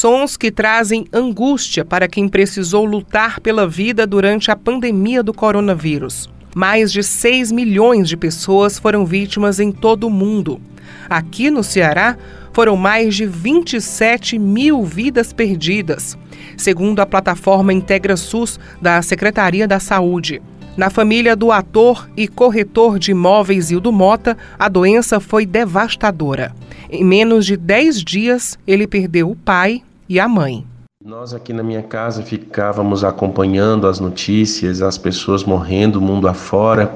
Sons que trazem angústia para quem precisou lutar pela vida durante a pandemia do coronavírus. Mais de 6 milhões de pessoas foram vítimas em todo o mundo. Aqui no Ceará, foram mais de 27 mil vidas perdidas, segundo a plataforma Integra SUS da Secretaria da Saúde. Na família do ator e corretor de imóveis Hildo Mota, a doença foi devastadora. Em menos de 10 dias, ele perdeu o pai e a mãe. Nós aqui na minha casa ficávamos acompanhando as notícias, as pessoas morrendo mundo afora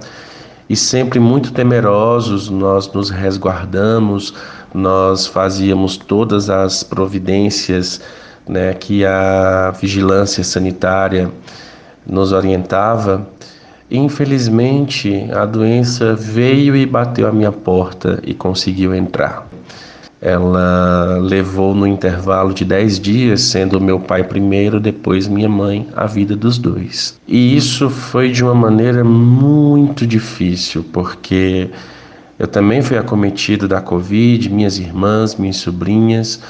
e sempre muito temerosos, nós nos resguardamos, nós fazíamos todas as providências né, que a vigilância sanitária nos orientava Infelizmente, a doença veio e bateu à minha porta e conseguiu entrar. Ela levou no intervalo de 10 dias, sendo meu pai primeiro, depois minha mãe, a vida dos dois. E isso foi de uma maneira muito difícil, porque eu também fui acometido da Covid, minhas irmãs, minhas sobrinhas,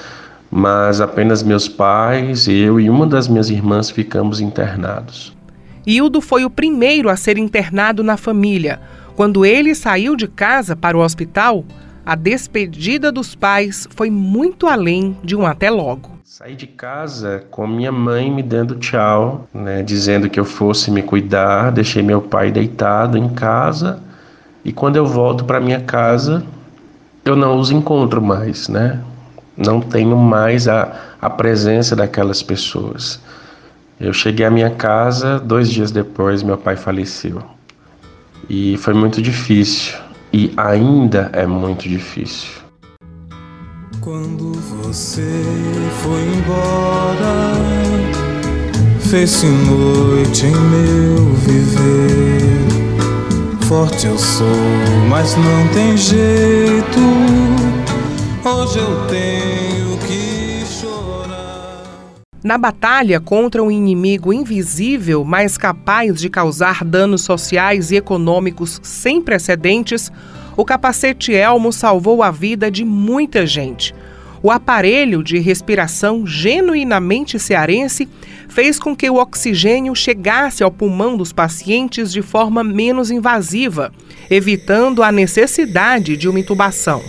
mas apenas meus pais, eu e uma das minhas irmãs ficamos internados. Hildo foi o primeiro a ser internado na família. Quando ele saiu de casa para o hospital, a despedida dos pais foi muito além de um até logo. Saí de casa com minha mãe me dando tchau, né, dizendo que eu fosse me cuidar. Deixei meu pai deitado em casa e quando eu volto para minha casa, eu não os encontro mais, né? Não tenho mais a, a presença daquelas pessoas. Eu cheguei à minha casa, dois dias depois meu pai faleceu. E foi muito difícil. E ainda é muito difícil. Quando você foi embora, fez-se noite em meu viver. Forte eu sou, mas não tem jeito. Hoje eu tenho na batalha contra um inimigo invisível, mas capaz de causar danos sociais e econômicos sem precedentes, o capacete Elmo salvou a vida de muita gente. O aparelho de respiração genuinamente cearense fez com que o oxigênio chegasse ao pulmão dos pacientes de forma menos invasiva, evitando a necessidade de uma intubação.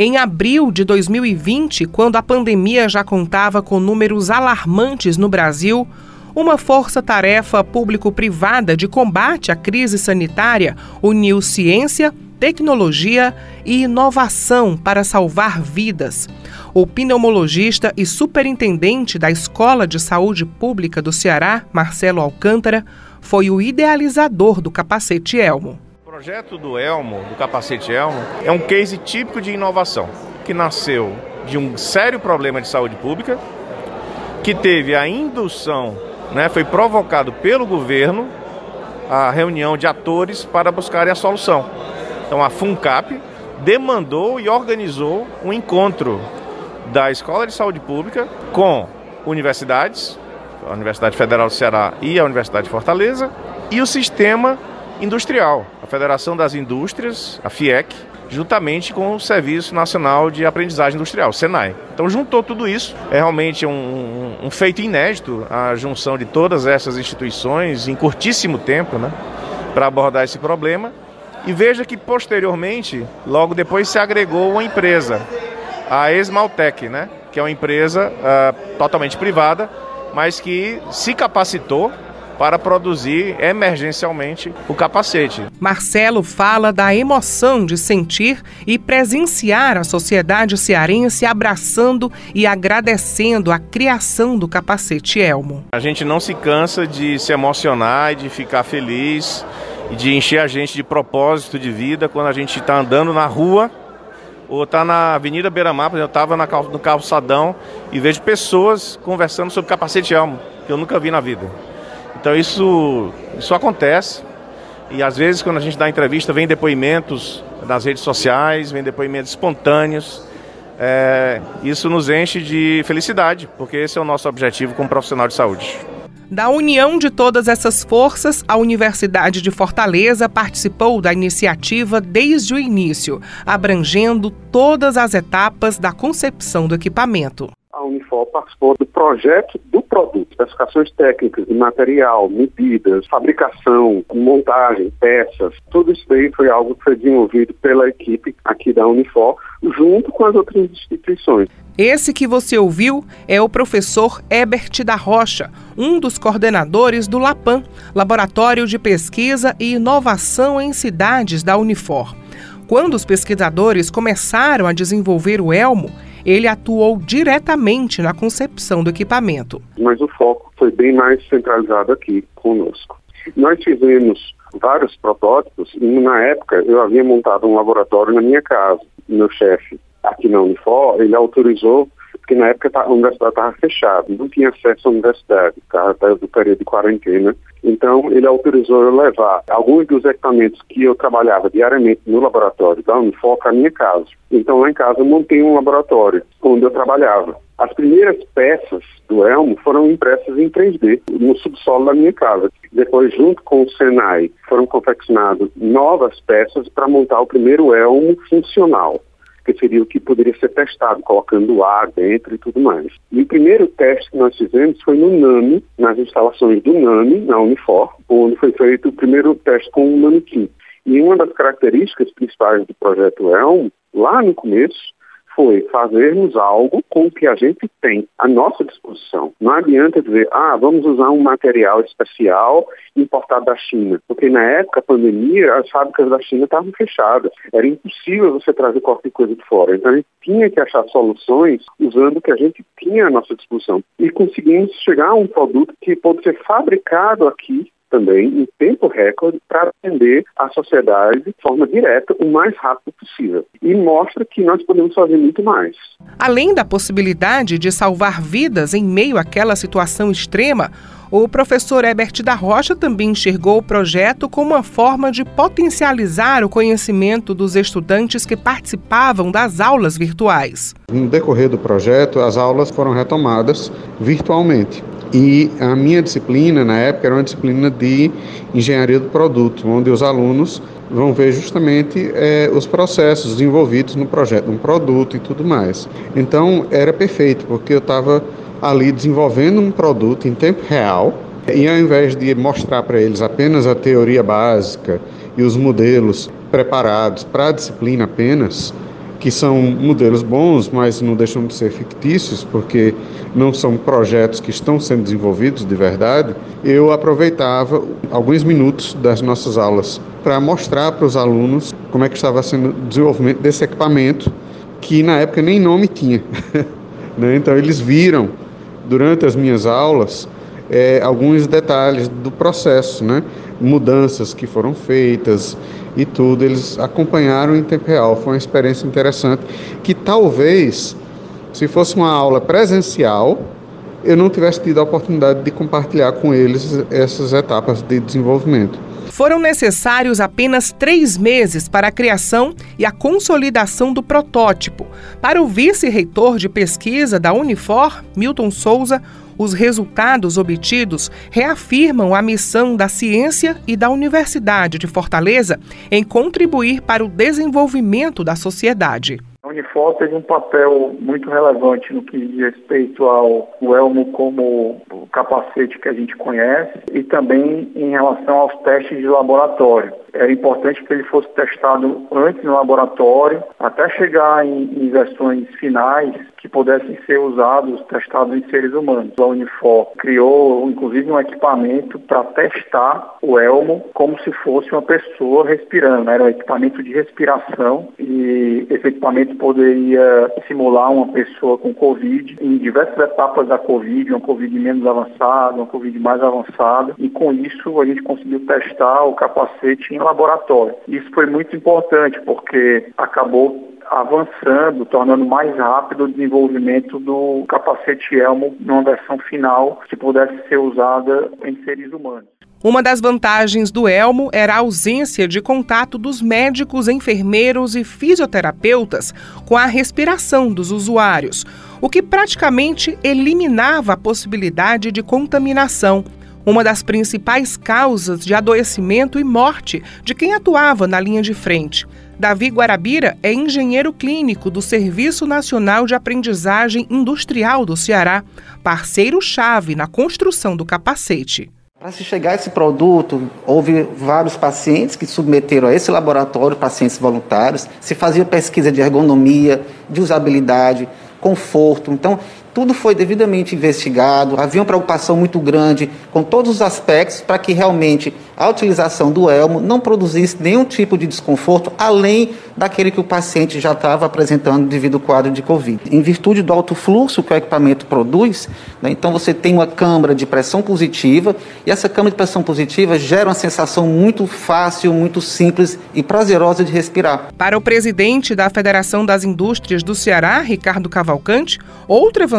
Em abril de 2020, quando a pandemia já contava com números alarmantes no Brasil, uma força-tarefa público-privada de combate à crise sanitária uniu ciência, tecnologia e inovação para salvar vidas. O pneumologista e superintendente da Escola de Saúde Pública do Ceará, Marcelo Alcântara, foi o idealizador do capacete Elmo. O projeto do Elmo, do capacete Elmo, é um case típico de inovação, que nasceu de um sério problema de saúde pública, que teve a indução, né, foi provocado pelo governo a reunião de atores para buscarem a solução. Então a FUNCAP demandou e organizou um encontro da Escola de Saúde Pública com universidades, a Universidade Federal do Ceará e a Universidade de Fortaleza, e o sistema industrial, Federação das Indústrias, a FIEC, juntamente com o Serviço Nacional de Aprendizagem Industrial, SENAI. Então juntou tudo isso, é realmente um, um feito inédito a junção de todas essas instituições em curtíssimo tempo, né, para abordar esse problema. E veja que posteriormente, logo depois se agregou uma empresa, a Esmaltec, né, que é uma empresa uh, totalmente privada, mas que se capacitou para produzir emergencialmente o capacete. Marcelo fala da emoção de sentir e presenciar a sociedade cearense abraçando e agradecendo a criação do capacete Elmo. A gente não se cansa de se emocionar e de ficar feliz e de encher a gente de propósito de vida quando a gente está andando na rua ou está na Avenida Beira Mar, eu estava no calçadão e vejo pessoas conversando sobre capacete Elmo, que eu nunca vi na vida. Então isso, isso acontece. E às vezes quando a gente dá entrevista, vem depoimentos nas redes sociais, vem depoimentos espontâneos. É, isso nos enche de felicidade, porque esse é o nosso objetivo como profissional de saúde. Da união de todas essas forças, a Universidade de Fortaleza participou da iniciativa desde o início, abrangendo todas as etapas da concepção do equipamento. Participou do projeto do produto, especificações técnicas de material, medidas, fabricação, montagem, peças. Tudo isso foi algo que foi desenvolvido pela equipe aqui da Unifor, junto com as outras instituições. Esse que você ouviu é o professor Ebert da Rocha, um dos coordenadores do LAPAM, Laboratório de Pesquisa e Inovação em Cidades da Unifor. Quando os pesquisadores começaram a desenvolver o Elmo, ele atuou diretamente na concepção do equipamento. Mas o foco foi bem mais centralizado aqui conosco. Nós fizemos vários protótipos e na época eu havia montado um laboratório na minha casa. Meu chefe aqui na Unifor, ele autorizou, porque na época a universidade estava fechada, não tinha acesso à universidade, estava do período de quarentena. Então, ele autorizou eu levar alguns dos equipamentos que eu trabalhava diariamente no laboratório da Unifor para a minha casa. Então, lá em casa eu montei um laboratório onde eu trabalhava. As primeiras peças do Elmo foram impressas em 3D no subsolo da minha casa. Depois, junto com o Senai, foram confeccionadas novas peças para montar o primeiro Elmo funcional que seria o que poderia ser testado, colocando ar dentro e tudo mais. E o primeiro teste que nós fizemos foi no NAMI, nas instalações do NAMI, na Unifor, onde foi feito o primeiro teste com um manequim. E uma das características principais do projeto ELM, lá no começo, foi fazermos algo com o que a gente tem à nossa disposição. Não adianta dizer, ah, vamos usar um material especial importado da China, porque na época da pandemia as fábricas da China estavam fechadas. Era impossível você trazer qualquer coisa de fora. Então a gente tinha que achar soluções usando o que a gente tinha à nossa disposição. E conseguimos chegar a um produto que pode ser fabricado aqui também em tempo recorde para atender a sociedade de forma direta o mais rápido possível. E mostra que nós podemos fazer muito mais. Além da possibilidade de salvar vidas em meio àquela situação extrema, o professor Herbert da Rocha também enxergou o projeto como uma forma de potencializar o conhecimento dos estudantes que participavam das aulas virtuais. No decorrer do projeto, as aulas foram retomadas virtualmente. E a minha disciplina, na época, era uma disciplina de engenharia do produto, onde os alunos vão ver justamente é, os processos envolvidos no projeto, um produto e tudo mais. Então, era perfeito, porque eu estava ali desenvolvendo um produto em tempo real, e ao invés de mostrar para eles apenas a teoria básica e os modelos preparados para a disciplina apenas, que são modelos bons, mas não deixam de ser fictícios, porque não são projetos que estão sendo desenvolvidos de verdade, eu aproveitava alguns minutos das nossas aulas para mostrar para os alunos como é que estava sendo o desenvolvimento desse equipamento, que na época nem nome tinha. né? Então eles viram durante as minhas aulas é, alguns detalhes do processo, né? mudanças que foram feitas e tudo, eles acompanharam em tempo real. Foi uma experiência interessante que talvez, se fosse uma aula presencial, eu não tivesse tido a oportunidade de compartilhar com eles essas etapas de desenvolvimento. Foram necessários apenas três meses para a criação e a consolidação do protótipo. Para o vice-reitor de pesquisa da Unifor, Milton Souza, os resultados obtidos reafirmam a missão da ciência e da Universidade de Fortaleza em contribuir para o desenvolvimento da sociedade. A Unifor teve um papel muito relevante no que diz respeito ao elmo como o capacete que a gente conhece e também em relação aos testes de laboratório. Era importante que ele fosse testado antes no laboratório, até chegar em, em versões finais que pudessem ser usados, testados em seres humanos. A Unifor criou, inclusive, um equipamento para testar o elmo como se fosse uma pessoa respirando. Era um equipamento de respiração e esse equipamento poderia simular uma pessoa com Covid em diversas etapas da Covid, uma Covid menos avançada, uma Covid mais avançada. E com isso a gente conseguiu testar o capacete laboratório. Isso foi muito importante porque acabou avançando, tornando mais rápido o desenvolvimento do capacete Elmo numa versão final que pudesse ser usada em seres humanos. Uma das vantagens do elmo era a ausência de contato dos médicos, enfermeiros e fisioterapeutas com a respiração dos usuários, o que praticamente eliminava a possibilidade de contaminação. Uma das principais causas de adoecimento e morte de quem atuava na linha de frente. Davi Guarabira é engenheiro clínico do Serviço Nacional de Aprendizagem Industrial do Ceará, parceiro-chave na construção do capacete. Para se chegar a esse produto, houve vários pacientes que submeteram a esse laboratório, pacientes voluntários, se fazia pesquisa de ergonomia, de usabilidade, conforto. Então, tudo foi devidamente investigado, havia uma preocupação muito grande com todos os aspectos para que realmente a utilização do elmo não produzisse nenhum tipo de desconforto além daquele que o paciente já estava apresentando devido ao quadro de Covid. Em virtude do alto fluxo que o equipamento produz, né, então você tem uma câmara de pressão positiva e essa câmara de pressão positiva gera uma sensação muito fácil, muito simples e prazerosa de respirar. Para o presidente da Federação das Indústrias do Ceará, Ricardo Cavalcante, outra vantagem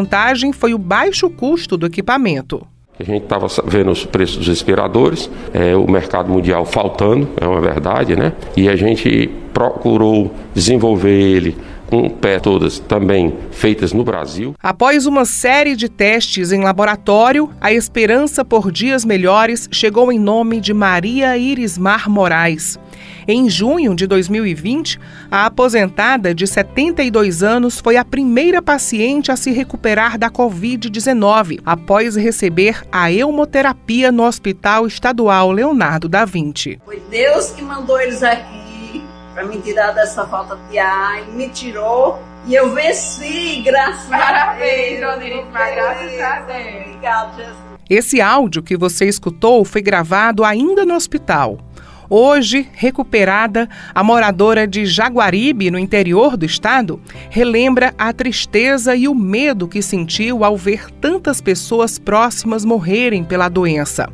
foi o baixo custo do equipamento. A gente estava vendo os preços dos respiradores, é, o mercado mundial faltando, é uma verdade, né? E a gente procurou desenvolver ele com pé todas também feitas no Brasil. Após uma série de testes em laboratório, a esperança por dias melhores chegou em nome de Maria Irismar Moraes. Em junho de 2020, a aposentada de 72 anos foi a primeira paciente a se recuperar da Covid-19 após receber a hemoterapia no Hospital Estadual Leonardo da Vinci. Foi Deus que mandou eles aqui para me tirar dessa falta de ar e me tirou e eu venci, graças Parabéns, a Deus. Parabéns, graças a Deus. Obrigado, Jesus. Esse áudio que você escutou foi gravado ainda no hospital. Hoje, recuperada, a moradora de Jaguaribe, no interior do estado, relembra a tristeza e o medo que sentiu ao ver tantas pessoas próximas morrerem pela doença.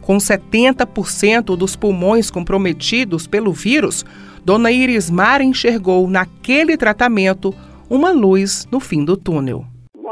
Com 70% dos pulmões comprometidos pelo vírus, Dona Irismar enxergou naquele tratamento uma luz no fim do túnel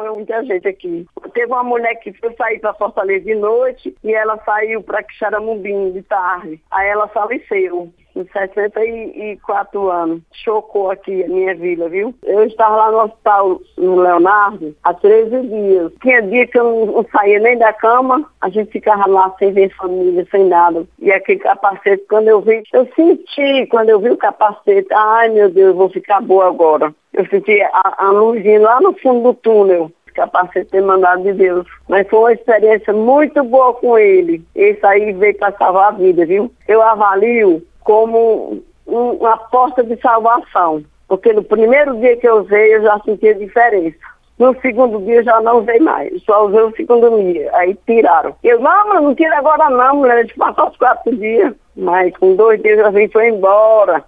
morreu muita gente aqui. Teve uma mulher que foi sair para Fortaleza de noite e ela saiu para Quixaramubim de tarde. Aí ela faleceu com 64 anos. Chocou aqui a minha vida, viu? Eu estava lá no hospital no Leonardo há 13 dias. Tinha dia que eu não saía nem da cama, a gente ficava lá sem ver família, sem nada. E aquele capacete, quando eu vi, eu senti, quando eu vi o capacete, ai meu Deus, eu vou ficar boa agora. Eu senti a, a luzinha lá no fundo do túnel capacete ter mandado de Deus. Mas foi uma experiência muito boa com ele. Esse aí veio para salvar a vida, viu? Eu avalio como um, uma porta de salvação. Porque no primeiro dia que eu usei, eu já senti a diferença. No segundo dia já não usei mais, só usei o segundo dia. Aí tiraram. Eu, não, mas não tira agora não, mulher, gente passou os quatro dias. Mas com dois dias a gente foi embora.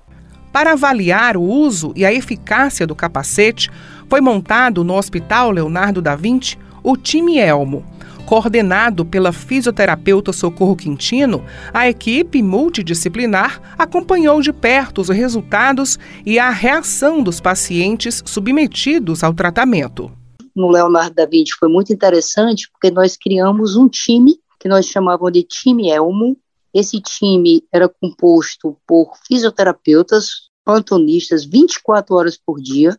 Para avaliar o uso e a eficácia do capacete, foi montado no Hospital Leonardo da Vinci o time Elmo, Coordenado pela fisioterapeuta Socorro Quintino, a equipe multidisciplinar acompanhou de perto os resultados e a reação dos pacientes submetidos ao tratamento. No Leonardo da Vinci foi muito interessante porque nós criamos um time que nós chamávamos de time Elmo. Esse time era composto por fisioterapeutas, plantonistas 24 horas por dia.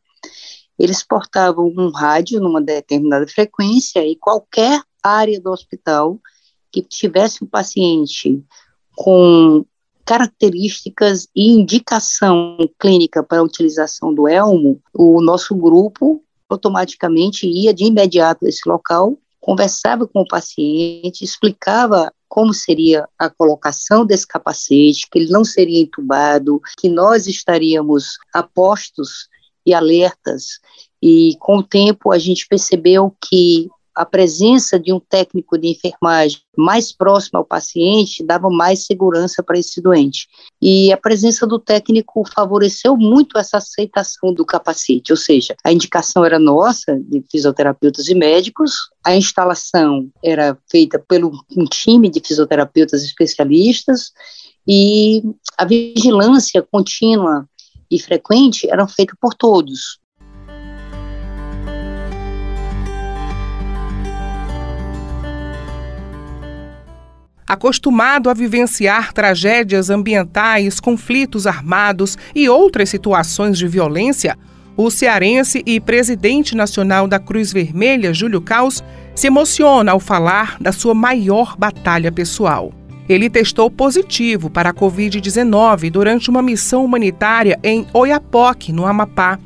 Eles portavam um rádio numa determinada frequência e qualquer área do hospital que tivesse um paciente com características e indicação clínica para a utilização do elmo, o nosso grupo automaticamente ia de imediato a esse local, conversava com o paciente, explicava como seria a colocação desse capacete, que ele não seria entubado, que nós estaríamos apostos e alertas. E com o tempo a gente percebeu que a presença de um técnico de enfermagem mais próximo ao paciente dava mais segurança para esse doente. E a presença do técnico favoreceu muito essa aceitação do capacete, ou seja, a indicação era nossa, de fisioterapeutas e médicos, a instalação era feita pelo um time de fisioterapeutas especialistas e a vigilância contínua e frequente era feita por todos. Acostumado a vivenciar tragédias ambientais, conflitos armados e outras situações de violência, O cearense e presidente nacional da Cruz Vermelha, Júlio Caos, se emociona ao falar da sua maior batalha pessoal. Ele testou positivo para a Covid-19 durante uma missão humanitária em Oiapoque, no Amapá.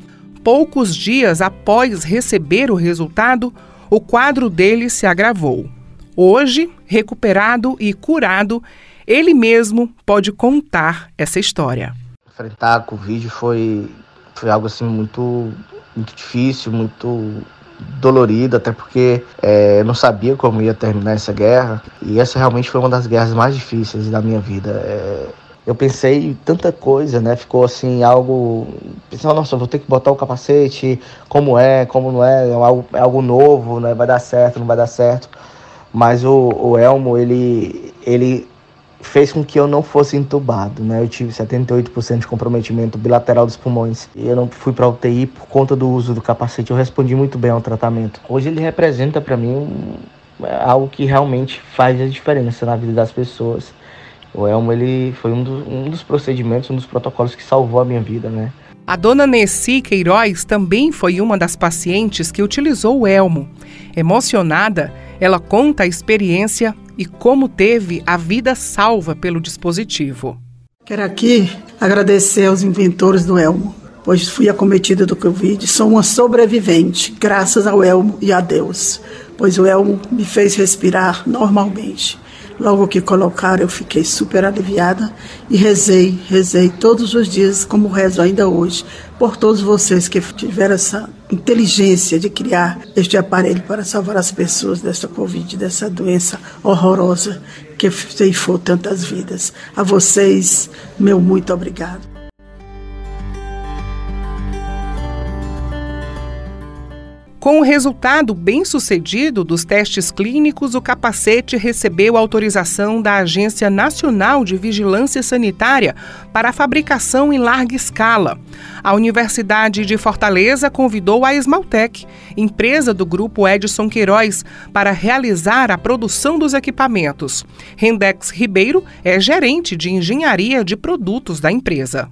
Poucos dias após receber o resultado, o quadro dele se agravou. Hoje, recuperado e curado, ele mesmo pode contar essa história. Enfrentar a Covid foi foi algo assim muito, muito difícil, muito dolorido, até porque é, eu não sabia como ia terminar essa guerra. E essa realmente foi uma das guerras mais difíceis da minha vida. É, eu pensei em tanta coisa, né? Ficou assim, algo. Pensando, nossa, vou ter que botar o capacete, como é, como não é, é algo, é algo novo, né? Vai dar certo, não vai dar certo. Mas o, o Elmo, ele, ele fez com que eu não fosse entubado, né? Eu tive 78% de comprometimento bilateral dos pulmões e eu não fui para UTI por conta do uso do capacete. Eu respondi muito bem ao tratamento. Hoje ele representa para mim algo que realmente faz a diferença na vida das pessoas. O Elmo ele foi um, do, um dos procedimentos, um dos protocolos que salvou a minha vida, né? A dona Nessi Queiroz também foi uma das pacientes que utilizou o Elmo. Emocionada, ela conta a experiência e como teve a vida salva pelo dispositivo. Quero aqui agradecer aos inventores do Elmo, pois fui acometida do Covid. Sou uma sobrevivente, graças ao Elmo e a Deus, pois o Elmo me fez respirar normalmente. Logo que colocaram, eu fiquei super aliviada e rezei, rezei todos os dias, como rezo ainda hoje, por todos vocês que tiveram essa inteligência de criar este aparelho para salvar as pessoas desta Covid, dessa doença horrorosa que ceifou tantas vidas. A vocês, meu muito obrigado. Com o resultado bem sucedido dos testes clínicos, o capacete recebeu autorização da Agência Nacional de Vigilância Sanitária para a fabricação em larga escala. A Universidade de Fortaleza convidou a Esmaltec, empresa do grupo Edson Queiroz, para realizar a produção dos equipamentos. Rendex Ribeiro é gerente de engenharia de produtos da empresa.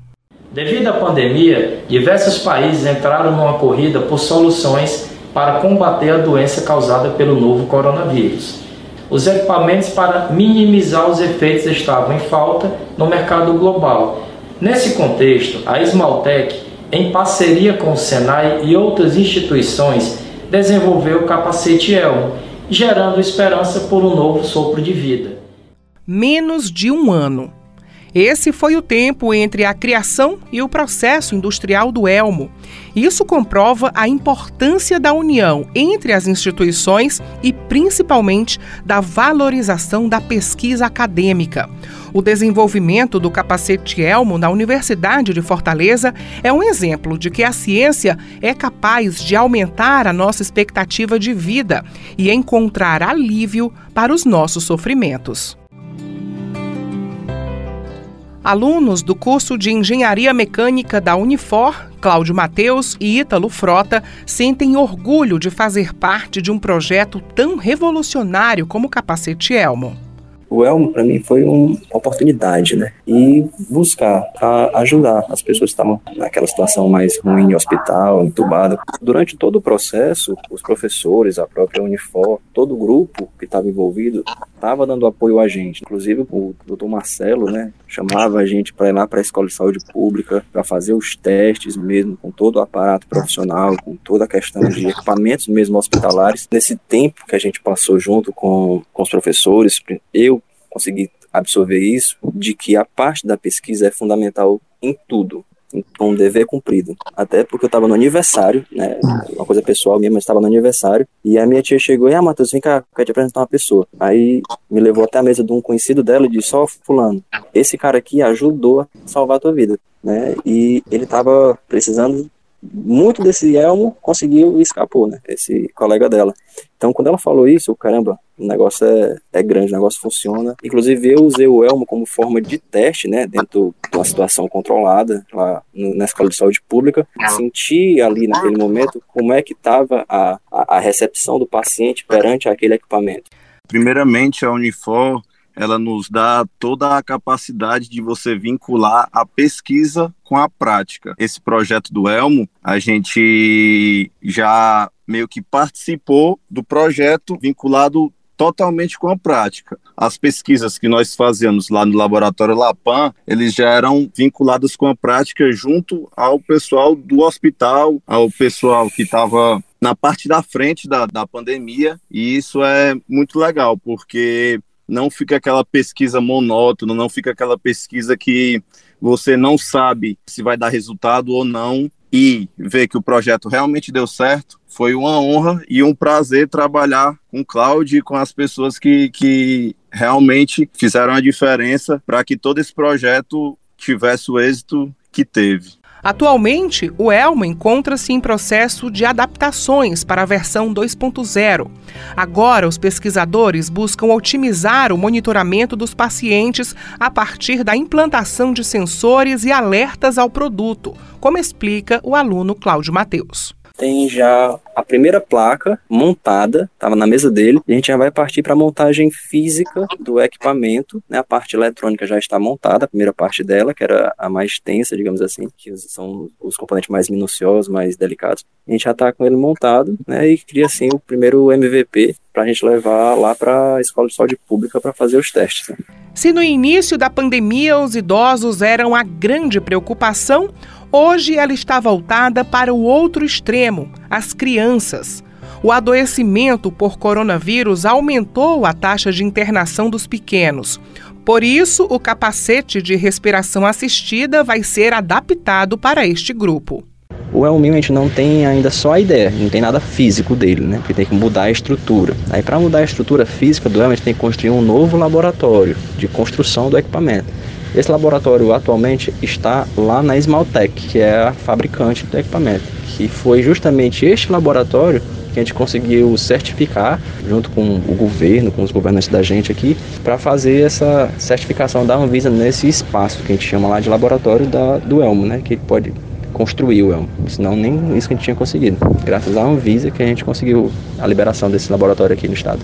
Devido à pandemia, diversos países entraram numa corrida por soluções para combater a doença causada pelo novo coronavírus. Os equipamentos para minimizar os efeitos estavam em falta no mercado global. Nesse contexto, a Esmaltec, em parceria com o Senai e outras instituições, desenvolveu o capacete Elmo, gerando esperança por um novo sopro de vida. Menos de um ano esse foi o tempo entre a criação e o processo industrial do Elmo. Isso comprova a importância da união entre as instituições e, principalmente, da valorização da pesquisa acadêmica. O desenvolvimento do capacete Elmo na Universidade de Fortaleza é um exemplo de que a ciência é capaz de aumentar a nossa expectativa de vida e encontrar alívio para os nossos sofrimentos. Alunos do curso de Engenharia Mecânica da Unifor, Cláudio Mateus e Ítalo Frota, sentem orgulho de fazer parte de um projeto tão revolucionário como o Capacete Elmo o Elmo para mim foi uma oportunidade, né? E buscar ajudar as pessoas que estavam naquela situação mais ruim, hospital, entubado. Durante todo o processo, os professores, a própria Unifor, todo o grupo que estava envolvido estava dando apoio a gente. Inclusive o doutor Marcelo, né? Chamava a gente para ir lá para a escola de saúde pública para fazer os testes mesmo, com todo o aparato profissional, com toda a questão de equipamentos mesmo hospitalares. Nesse tempo que a gente passou junto com, com os professores, eu conseguir absorver isso, de que a parte da pesquisa é fundamental em tudo. Então, um dever cumprido. Até porque eu estava no aniversário, né? Uma coisa pessoal minha, mas estava no aniversário. E a minha tia chegou e, ah, Matheus, vem cá, quero te apresentar uma pessoa. Aí me levou até a mesa de um conhecido dela e disse, ó, oh, fulano, esse cara aqui ajudou a salvar a tua vida, né? E ele estava precisando muito desse elmo conseguiu e escapou, né? Esse colega dela. Então, quando ela falou isso, caramba, o negócio é, é grande, o negócio funciona. Inclusive, eu usei o elmo como forma de teste, né? Dentro de uma situação controlada, lá na escola de saúde pública. Senti ali naquele momento como é que estava a, a, a recepção do paciente perante aquele equipamento. Primeiramente, a Unifor ela nos dá toda a capacidade de você vincular a pesquisa com a prática. Esse projeto do Elmo, a gente já meio que participou do projeto vinculado totalmente com a prática. As pesquisas que nós fazíamos lá no laboratório Lapan, eles já eram vinculadas com a prática junto ao pessoal do hospital, ao pessoal que estava na parte da frente da, da pandemia, e isso é muito legal, porque não fica aquela pesquisa monótona, não fica aquela pesquisa que você não sabe se vai dar resultado ou não, e ver que o projeto realmente deu certo, foi uma honra e um prazer trabalhar com o Cláudio e com as pessoas que, que realmente fizeram a diferença para que todo esse projeto tivesse o êxito que teve. Atualmente, o Elmo encontra-se em processo de adaptações para a versão 2.0. Agora, os pesquisadores buscam otimizar o monitoramento dos pacientes a partir da implantação de sensores e alertas ao produto, como explica o aluno Cláudio Mateus tem já a primeira placa montada, estava na mesa dele, a gente já vai partir para a montagem física do equipamento, né? A parte eletrônica já está montada, a primeira parte dela, que era a mais tensa, digamos assim, que são os componentes mais minuciosos, mais delicados. A gente já está com ele montado, né? E cria assim o primeiro MVP para a gente levar lá para a escola de saúde pública para fazer os testes. Né? Se no início da pandemia os idosos eram a grande preocupação, Hoje ela está voltada para o outro extremo, as crianças. O adoecimento por coronavírus aumentou a taxa de internação dos pequenos. Por isso, o capacete de respiração assistida vai ser adaptado para este grupo. O Elminho a gente não tem ainda só a ideia, não tem nada físico dele, né? Porque tem que mudar a estrutura. Aí para mudar a estrutura física do Elmo, a gente tem que construir um novo laboratório de construção do equipamento. Esse laboratório atualmente está lá na Smaltec, que é a fabricante do equipamento. Que foi justamente este laboratório que a gente conseguiu certificar junto com o governo, com os governantes da gente aqui, para fazer essa certificação da Anvisa nesse espaço que a gente chama lá de laboratório da, do Elmo, né? Que pode construir o Elmo. Senão nem isso que a gente tinha conseguido. Graças à Anvisa que a gente conseguiu a liberação desse laboratório aqui no estado.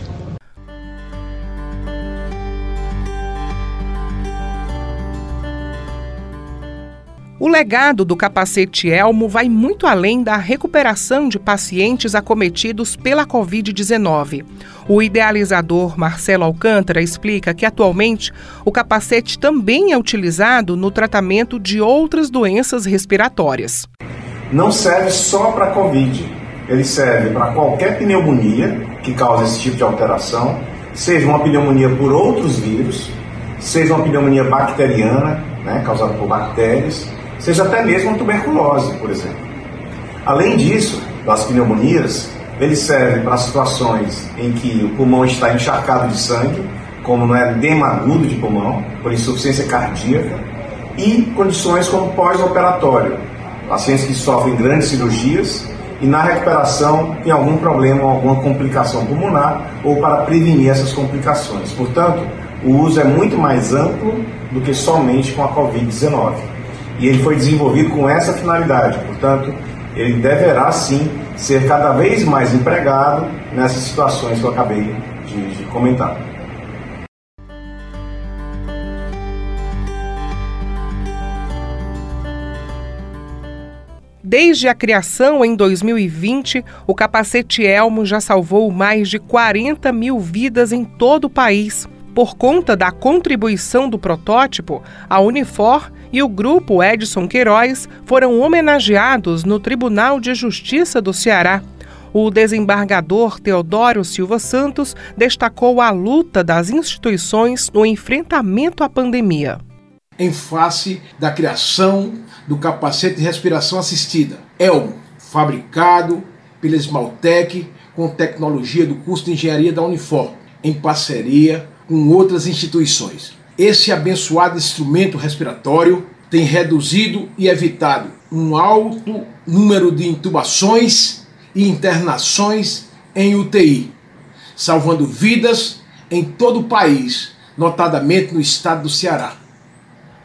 Legado do capacete Elmo vai muito além da recuperação de pacientes acometidos pela Covid-19. O idealizador Marcelo Alcântara explica que atualmente o capacete também é utilizado no tratamento de outras doenças respiratórias. Não serve só para Covid, ele serve para qualquer pneumonia que causa esse tipo de alteração, seja uma pneumonia por outros vírus, seja uma pneumonia bacteriana, né, causada por bactérias, seja até mesmo a tuberculose, por exemplo. Além disso, das pneumonias, ele serve para situações em que o pulmão está encharcado de sangue, como no edema agudo de pulmão, por insuficiência cardíaca, e condições como pós-operatório, pacientes que sofrem grandes cirurgias e na recuperação tem algum problema ou alguma complicação pulmonar ou para prevenir essas complicações. Portanto, o uso é muito mais amplo do que somente com a Covid-19 e ele foi desenvolvido com essa finalidade. Portanto, ele deverá sim ser cada vez mais empregado nessas situações que eu acabei de, de comentar. Desde a criação em 2020, o capacete Elmo já salvou mais de 40 mil vidas em todo o país. Por conta da contribuição do protótipo, a Unifor e o grupo Edson Queiroz foram homenageados no Tribunal de Justiça do Ceará. O desembargador Teodoro Silva Santos destacou a luta das instituições no enfrentamento à pandemia. Em face da criação do capacete de respiração assistida, ELMO, fabricado pela Smaltec com tecnologia do curso de engenharia da Unifor, em parceria com outras instituições. Esse abençoado instrumento respiratório tem reduzido e evitado um alto número de intubações e internações em UTI, salvando vidas em todo o país, notadamente no estado do Ceará.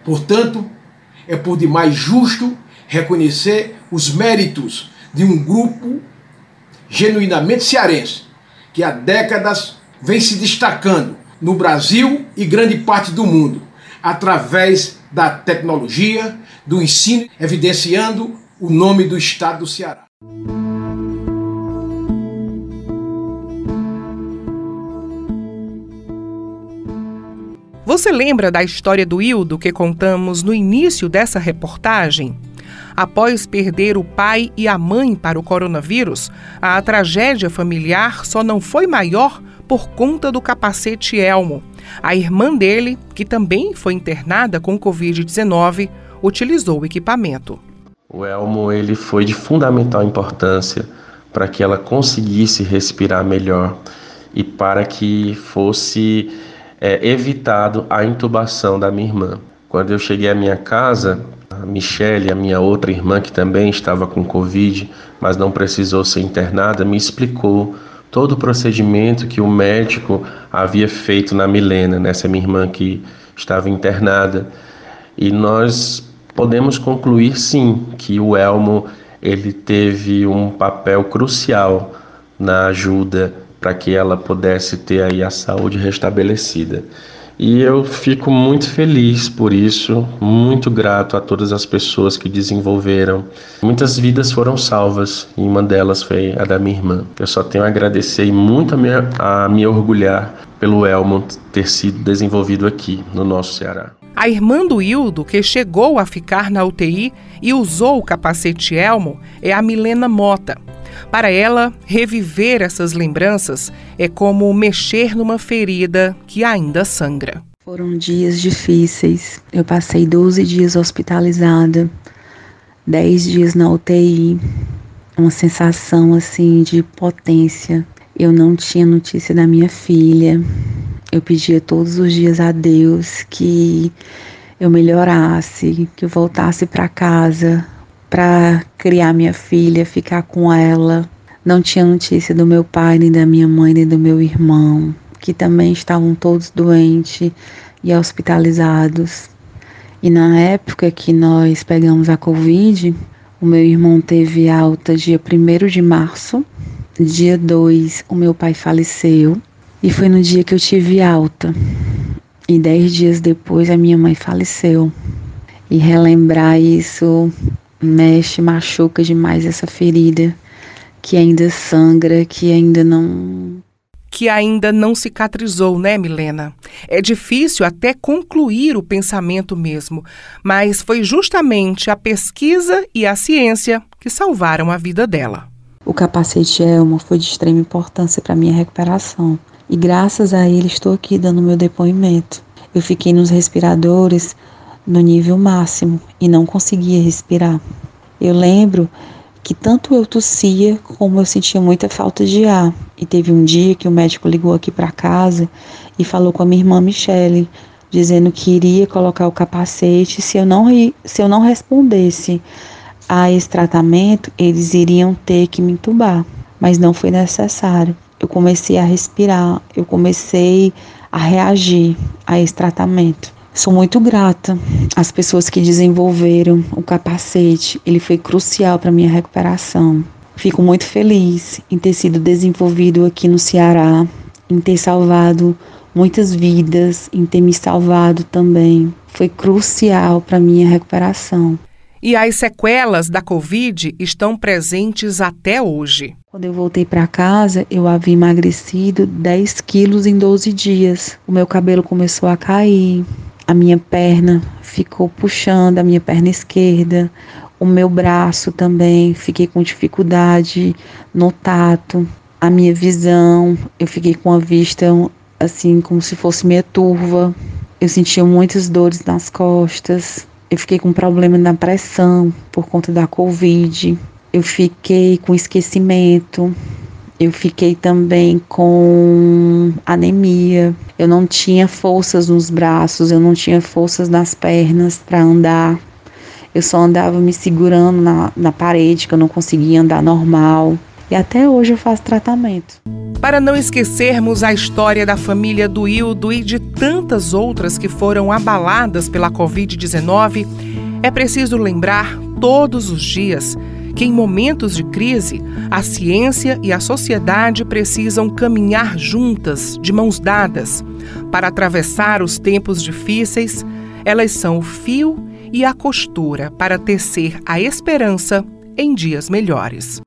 Portanto, é por demais justo reconhecer os méritos de um grupo genuinamente cearense que há décadas vem se destacando no Brasil e grande parte do mundo, através da tecnologia, do ensino, evidenciando o nome do estado do Ceará. Você lembra da história do Hildo que contamos no início dessa reportagem? Após perder o pai e a mãe para o coronavírus, a tragédia familiar só não foi maior por conta do capacete Elmo. A irmã dele, que também foi internada com Covid-19, utilizou o equipamento. O Elmo ele foi de fundamental importância para que ela conseguisse respirar melhor e para que fosse é, evitado a intubação da minha irmã. Quando eu cheguei à minha casa, a Michelle, a minha outra irmã que também estava com Covid, mas não precisou ser internada, me explicou todo o procedimento que o médico havia feito na Milena, nessa minha irmã que estava internada. E nós podemos concluir sim que o Elmo ele teve um papel crucial na ajuda para que ela pudesse ter aí a saúde restabelecida. E eu fico muito feliz por isso, muito grato a todas as pessoas que desenvolveram. Muitas vidas foram salvas e uma delas foi a da minha irmã. Eu só tenho a agradecer e muito a me, a me orgulhar pelo Elmo ter sido desenvolvido aqui no nosso Ceará. A irmã do Hildo, que chegou a ficar na UTI e usou o capacete Elmo, é a Milena Mota. Para ela, reviver essas lembranças é como mexer numa ferida que ainda sangra. Foram dias difíceis. Eu passei 12 dias hospitalizada, 10 dias na UTI, uma sensação assim de potência. Eu não tinha notícia da minha filha. Eu pedia todos os dias a Deus que eu melhorasse, que eu voltasse para casa, para criar minha filha, ficar com ela. Não tinha notícia do meu pai, nem da minha mãe, nem do meu irmão, que também estavam todos doentes e hospitalizados. E na época que nós pegamos a Covid, o meu irmão teve alta dia 1 de março, dia 2 o meu pai faleceu, e foi no dia que eu tive alta. E dez dias depois a minha mãe faleceu. E relembrar isso mexe, machuca demais essa ferida que ainda sangra, que ainda não que ainda não cicatrizou, né, Milena? É difícil até concluir o pensamento mesmo, mas foi justamente a pesquisa e a ciência que salvaram a vida dela. O capacete Elmo foi de extrema importância para minha recuperação e graças a ele estou aqui dando meu depoimento. Eu fiquei nos respiradores no nível máximo e não conseguia respirar. Eu lembro que tanto eu tossia como eu sentia muita falta de ar. E teve um dia que o médico ligou aqui para casa e falou com a minha irmã Michele, dizendo que iria colocar o capacete se eu não se eu não respondesse a esse tratamento, eles iriam ter que me entubar, mas não foi necessário. Eu comecei a respirar, eu comecei a reagir a esse tratamento. Sou muito grata às pessoas que desenvolveram o capacete. Ele foi crucial para minha recuperação. Fico muito feliz em ter sido desenvolvido aqui no Ceará, em ter salvado muitas vidas, em ter me salvado também. Foi crucial para minha recuperação. E as sequelas da Covid estão presentes até hoje. Quando eu voltei para casa, eu havia emagrecido 10 quilos em 12 dias. O meu cabelo começou a cair, a minha perna ficou puxando, a minha perna esquerda, o meu braço também, fiquei com dificuldade no tato, a minha visão, eu fiquei com a vista assim como se fosse meia turva. Eu sentia muitas dores nas costas. Eu fiquei com problema na pressão por conta da Covid. Eu fiquei com esquecimento. Eu fiquei também com anemia. Eu não tinha forças nos braços, eu não tinha forças nas pernas para andar. Eu só andava me segurando na, na parede, que eu não conseguia andar normal. E até hoje eu faço tratamento. Para não esquecermos a história da família do Hildo e de tantas outras que foram abaladas pela Covid-19, é preciso lembrar todos os dias que em momentos de crise, a ciência e a sociedade precisam caminhar juntas, de mãos dadas. Para atravessar os tempos difíceis, elas são o fio e a costura para tecer a esperança em dias melhores.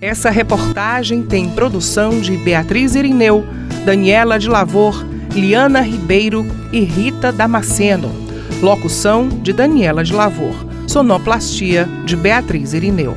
Essa reportagem tem produção de Beatriz Irineu, Daniela de Lavor, Liana Ribeiro e Rita Damasceno. Locução de Daniela de Lavor. Sonoplastia de Beatriz Irineu.